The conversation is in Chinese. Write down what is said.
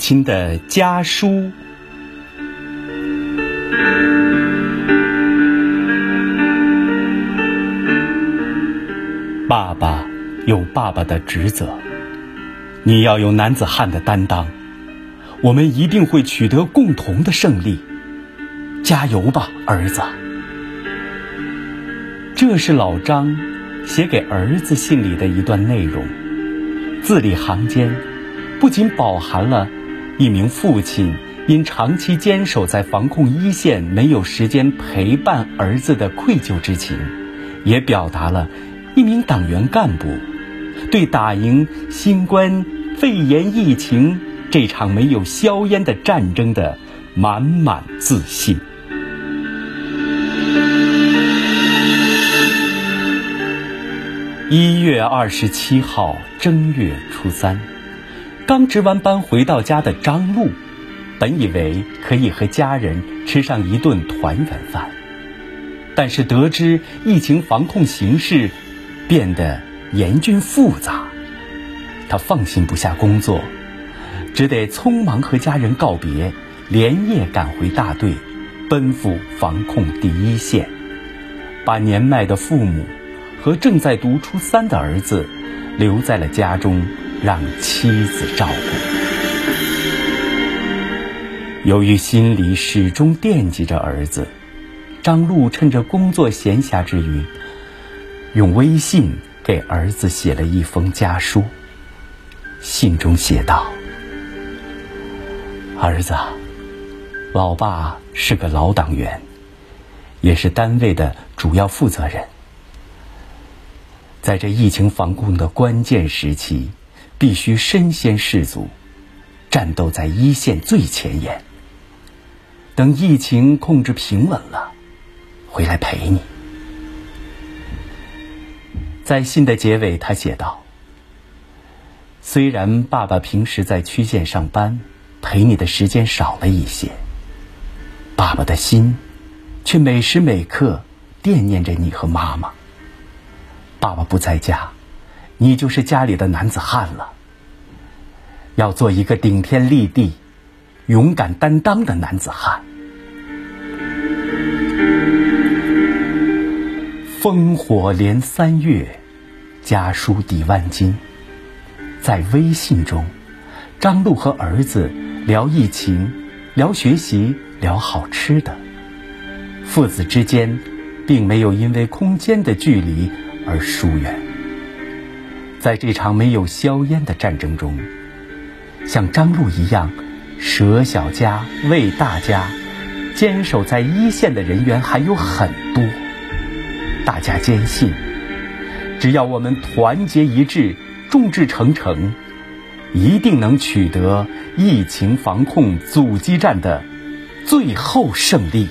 亲的家书。爸爸有爸爸的职责，你要有男子汉的担当。我们一定会取得共同的胜利，加油吧，儿子！这是老张写给儿子信里的一段内容，字里行间不仅饱含了一名父亲因长期坚守在防控一线没有时间陪伴儿子的愧疚之情，也表达了。一名党员干部对打赢新冠肺炎疫情这场没有硝烟的战争的满满自信。一月二十七号正月初三，刚值完班回到家的张璐，本以为可以和家人吃上一顿团圆饭，但是得知疫情防控形势。变得严峻复杂，他放心不下工作，只得匆忙和家人告别，连夜赶回大队，奔赴防控第一线，把年迈的父母和正在读初三的儿子留在了家中，让妻子照顾。由于心里始终惦记着儿子，张璐趁着工作闲暇之余。用微信给儿子写了一封家书，信中写道：“儿子，老爸是个老党员，也是单位的主要负责人，在这疫情防控的关键时期，必须身先士卒，战斗在一线最前沿。等疫情控制平稳了，回来陪你。”在信的结尾，他写道：“虽然爸爸平时在区县上班，陪你的时间少了一些，爸爸的心却每时每刻惦念着你和妈妈。爸爸不在家，你就是家里的男子汉了。要做一个顶天立地、勇敢担当的男子汉。”烽火连三月。家书抵万金，在微信中，张璐和儿子聊疫情、聊学习、聊好吃的。父子之间，并没有因为空间的距离而疏远。在这场没有硝烟的战争中，像张璐一样舍小家为大家、坚守在一线的人员还有很多。大家坚信。只要我们团结一致、众志成城，一定能取得疫情防控阻击战的最后胜利。